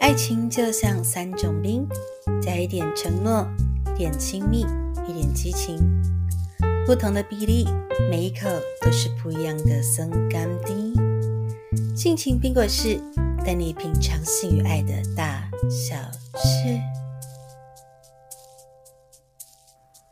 爱情就像三种冰，加一点承诺，一点亲密，一点激情，不同的比例，每一口都是不一样的松甘滴。性情冰果室带你品尝性与爱的大小事。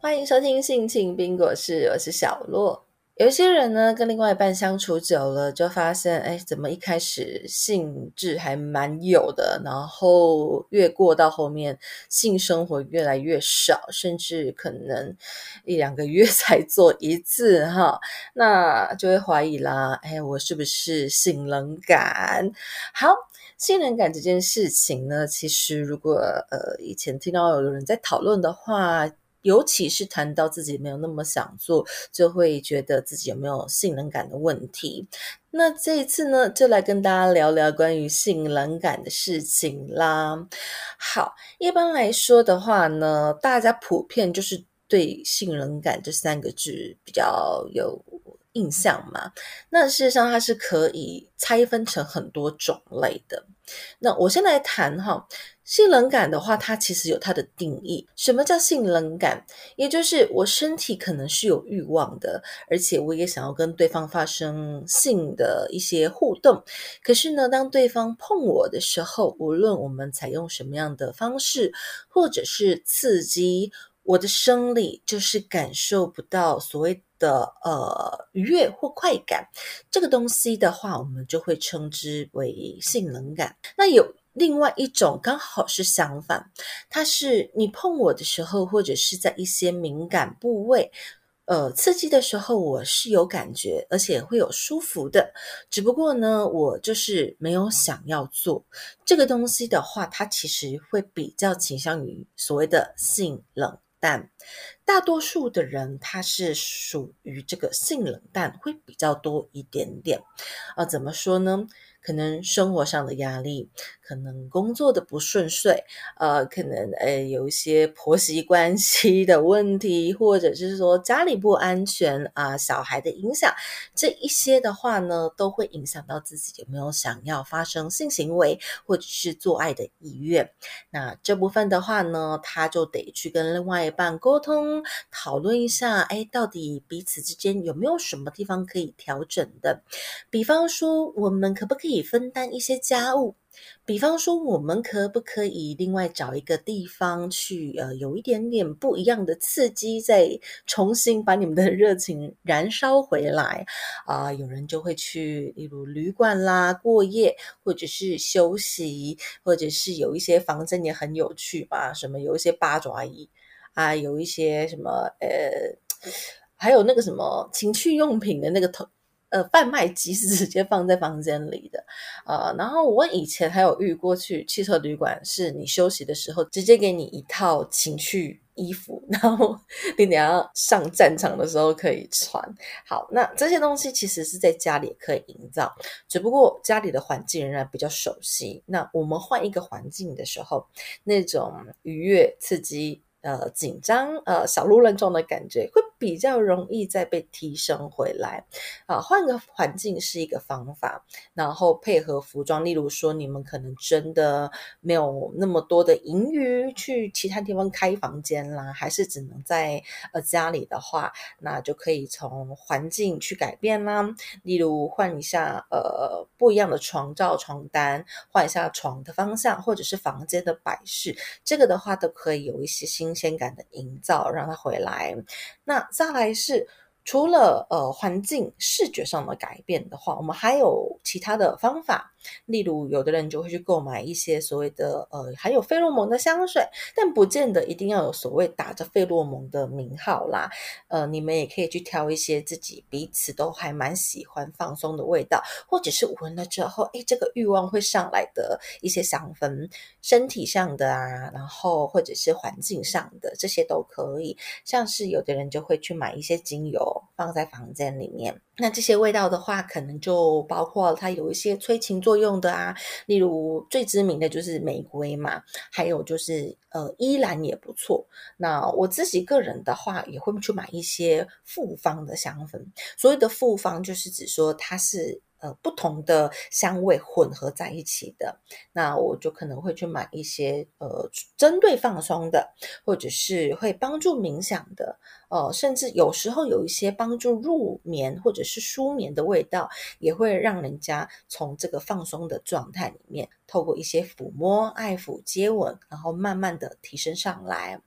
欢迎收听性情冰果室，我是小洛。有一些人呢，跟另外一半相处久了，就发现，哎，怎么一开始兴致还蛮有的，然后越过到后面，性生活越来越少，甚至可能一两个月 才做一次，哈，那就会怀疑啦，哎，我是不是性冷感？好，性冷感这件事情呢，其实如果呃以前听到有人在讨论的话。尤其是谈到自己没有那么想做，就会觉得自己有没有性冷感的问题。那这一次呢，就来跟大家聊聊关于性冷感的事情啦。好，一般来说的话呢，大家普遍就是对性冷感这三个字比较有印象嘛。那事实上，它是可以拆分成很多种类的。那我先来谈哈。性冷感的话，它其实有它的定义。什么叫性冷感？也就是我身体可能是有欲望的，而且我也想要跟对方发生性的一些互动。可是呢，当对方碰我的时候，无论我们采用什么样的方式，或者是刺激，我的生理就是感受不到所谓的呃愉悦或快感。这个东西的话，我们就会称之为性冷感。那有。另外一种刚好是相反，它是你碰我的时候，或者是在一些敏感部位，呃，刺激的时候，我是有感觉，而且会有舒服的。只不过呢，我就是没有想要做这个东西的话，它其实会比较倾向于所谓的性冷但。大多数的人，他是属于这个性冷淡会比较多一点点。呃，怎么说呢？可能生活上的压力，可能工作的不顺遂，呃，可能呃有一些婆媳关系的问题，或者是说家里不安全啊，小孩的影响，这一些的话呢，都会影响到自己有没有想要发生性行为或者是做爱的意愿。那这部分的话呢，他就得去跟另外一半沟通，讨论一下，哎，到底彼此之间有没有什么地方可以调整的？比方说，我们可不可以？以分担一些家务，比方说，我们可不可以另外找一个地方去，呃，有一点点不一样的刺激，再重新把你们的 热情燃烧回来啊？有人就会去，例如旅馆啦过夜，或者是休息，或者是有一些房间也很有趣吧？什么有一些八爪椅啊，有一些什么呃，还有那个什么情趣用品的那个头。呃，贩卖机是直接放在房间里的，呃，然后我以前还有遇过去汽车旅馆，是你休息的时候直接给你一套情趣衣服，然后你等下上战场的时候可以穿。好，那这些东西其实是在家里可以营造，只不过家里的环境仍然比较熟悉。那我们换一个环境的时候，那种愉悦刺激。呃，紧张，呃，小鹿乱撞的感觉会比较容易再被提升回来啊。换个环境是一个方法，然后配合服装，例如说你们可能真的没有那么多的盈余去其他地方开房间啦，还是只能在呃家里的话，那就可以从环境去改变啦。例如换一下呃不一样的床罩、床单，换一下床的方向，或者是房间的摆饰，这个的话都可以有一些新。鲜感的营造，让它回来。那再来是。除了呃环境视觉上的改变的话，我们还有其他的方法。例如，有的人就会去购买一些所谓的呃含有费洛蒙的香水，但不见得一定要有所谓打着费洛蒙的名号啦。呃，你们也可以去挑一些自己彼此都还蛮喜欢放松的味道，或者是闻了之后，哎，这个欲望会上来的一些香氛，身体上的啊，然后或者是环境上的这些都可以。像是有的人就会去买一些精油。放在房间里面，那这些味道的话，可能就包括它有一些催情作用的啊，例如最知名的就是玫瑰嘛，还有就是呃依兰也不错。那我自己个人的话，也会去买一些复方的香氛。所谓的复方，就是指说它是。呃不同的香味混合在一起的，那我就可能会去买一些呃针对放松的，或者是会帮助冥想的。呃，甚至有时候有一些帮助入眠或者是舒眠的味道，也会让人家从这个放松的状态里面，透过一些抚摸、爱抚、接吻，然后慢慢的提升上来。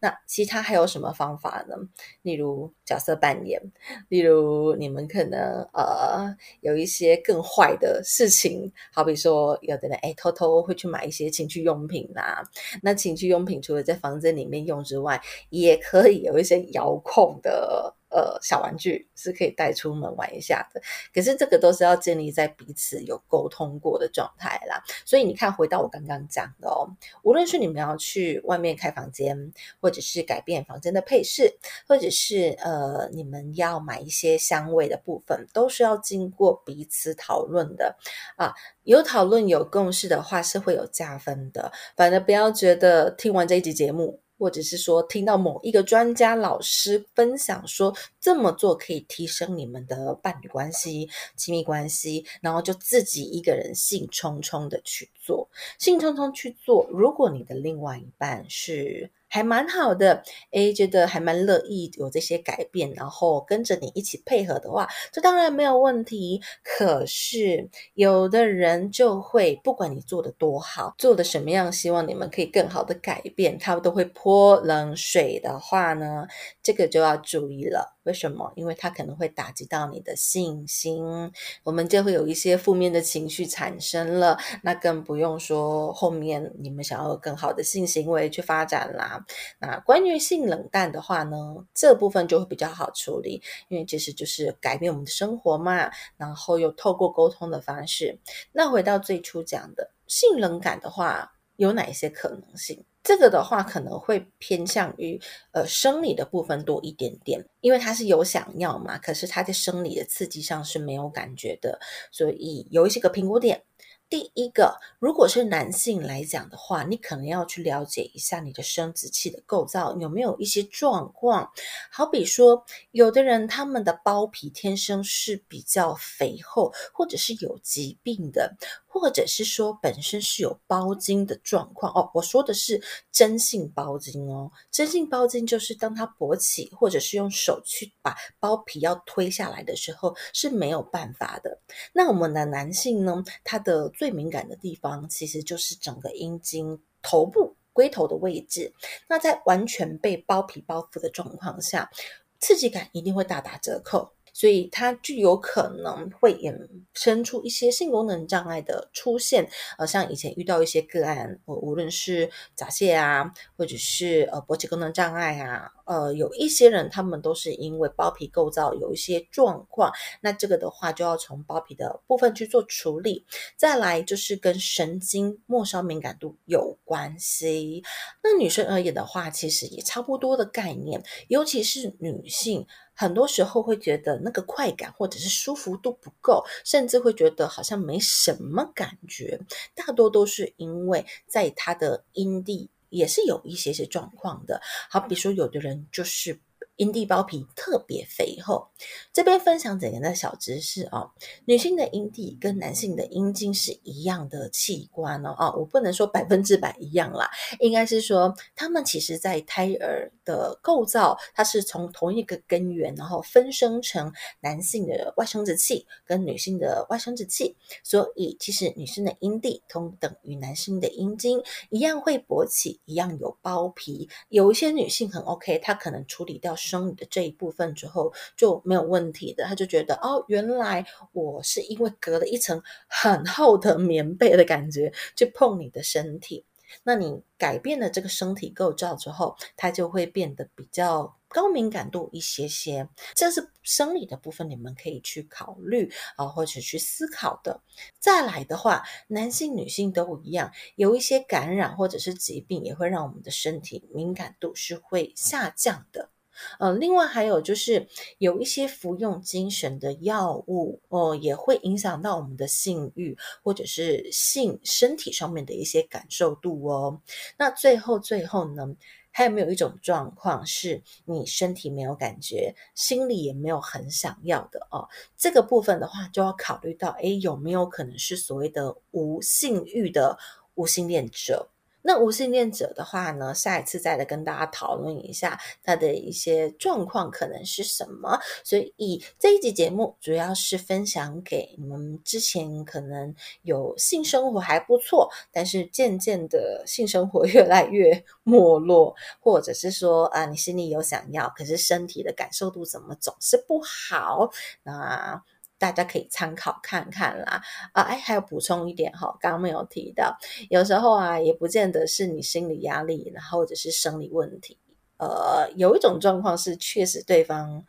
那其他还有什么方法呢？例如角色扮演，例如你们可能呃有一些更坏的事情，好比说有的人哎偷偷会去买一些情趣用品啦。那情趣用品除了在房间里面用之外，也可以有一些。遥控的呃小玩具是可以带出门玩一下的，可是这个都是要建立在彼此有沟通过的状态啦。所以你看，回到我刚刚讲的哦，无论是你们要去外面开房间，或者是改变房间的配饰，或者是呃你们要买一些香味的部分，都是要经过彼此讨论的啊。有讨论有共识的话，是会有加分的。反正不要觉得听完这一集节目。或者是说，听到某一个专家老师分享说这么做可以提升你们的伴侣关系、亲密关系，然后就自己一个人兴冲冲的去做，兴冲冲去做。如果你的另外一半是。还蛮好的，诶，觉得还蛮乐意有这些改变，然后跟着你一起配合的话，这当然没有问题。可是有的人就会，不管你做的多好，做的什么样，希望你们可以更好的改变，他们都会泼冷水的话呢，这个就要注意了。为什么？因为他可能会打击到你的信心，我们就会有一些负面的情绪产生了。那更不用说后面你们想要更好的性行为去发展啦。那关于性冷淡的话呢，这部分就会比较好处理，因为其实就是改变我们的生活嘛，然后又透过沟通的方式。那回到最初讲的性冷感的话，有哪一些可能性？这个的话可能会偏向于呃生理的部分多一点点，因为他是有想要嘛，可是他在生理的刺激上是没有感觉的，所以有一些个评估点。第一个，如果是男性来讲的话，你可能要去了解一下你的生殖器的构造有没有一些状况。好比说，有的人他们的包皮天生是比较肥厚，或者是有疾病的，或者是说本身是有包茎的状况。哦，我说的是真性包茎哦，真性包茎就是当它勃起，或者是用手去把包皮要推下来的时候是没有办法的。那我们的男性呢，他的最敏感的地方其实就是整个阴茎头部龟头的位置。那在完全被包皮包覆的状况下，刺激感一定会大打折扣。所以它就有可能会衍生出一些性功能障碍的出现，呃，像以前遇到一些个案，呃，无论是早泄啊，或者是呃勃起功能障碍啊，呃，有一些人他们都是因为包皮构造有一些状况，那这个的话就要从包皮的部分去做处理。再来就是跟神经末梢敏感度有关系。那女生而言的话，其实也差不多的概念，尤其是女性。很多时候会觉得那个快感或者是舒服度不够，甚至会觉得好像没什么感觉。大多都是因为在他的阴蒂也是有一些些状况的。好比说，有的人就是。阴蒂包皮特别肥厚，这边分享几个小知识哦。女性的阴蒂跟男性的阴茎是一样的器官哦。啊，我不能说百分之百一样啦，应该是说他们其实在胎儿的构造，它是从同一个根源，然后分生成男性的外生殖器跟女性的外生殖器。所以其实女性的阴蒂同等于男性的阴茎，一样会勃起，一样有包皮。有一些女性很 OK，她可能处理掉。生理的这一部分之后就没有问题的，他就觉得哦，原来我是因为隔了一层很厚的棉被的感觉去碰你的身体，那你改变了这个身体构造之后，它就会变得比较高敏感度一些些。这是生理的部分，你们可以去考虑啊，或者去思考的。再来的话，男性、女性都一样，有一些感染或者是疾病，也会让我们的身体敏感度是会下降的。呃，另外还有就是有一些服用精神的药物哦，也会影响到我们的性欲或者是性身体上面的一些感受度哦。那最后最后呢，还有没有一种状况是你身体没有感觉，心里也没有很想要的哦？这个部分的话，就要考虑到，诶，有没有可能是所谓的无性欲的无性恋者？那无性恋者的话呢，下一次再来跟大家讨论一下他的一些状况可能是什么。所以这一集节目主要是分享给你们之前可能有性生活还不错，但是渐渐的性生活 越来越没落，或者是说啊，你心里有想要，可是身体的感受度怎么总是不好，那。大家可以参考看看啦，啊，哎，还有补充一点哈，刚刚没有提到，有时候啊，也不见得是你心理压力，然后或者是生理问题，呃，有一种状况是确实对方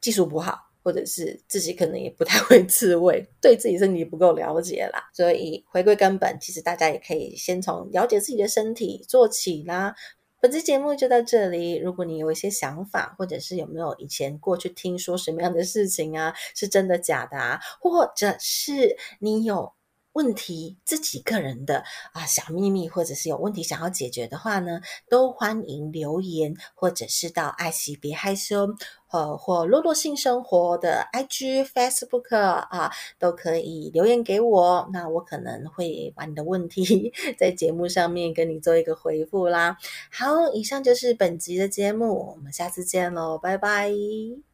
技术不好，或者是自己可能也不太会自慰，对自己身体不够了解啦，所以回归根本，其实大家也可以先从了解自己的身体做起啦。本期节目就到这里。如果你有一些想法，或者是有没有以前过去听说什么样的事情啊，是真的假的啊，或者是你有问题自己个人的啊小秘密，或者是有问题想要解决的话呢，都欢迎留言，或者是到爱惜别害羞。呃，或洛洛性生活的 IG、Facebook 啊，都可以留言给我，那我可能会把你的问题 在节目上面跟你做一个回复啦。好，以上就是本集的节目，我们下次见喽，拜拜。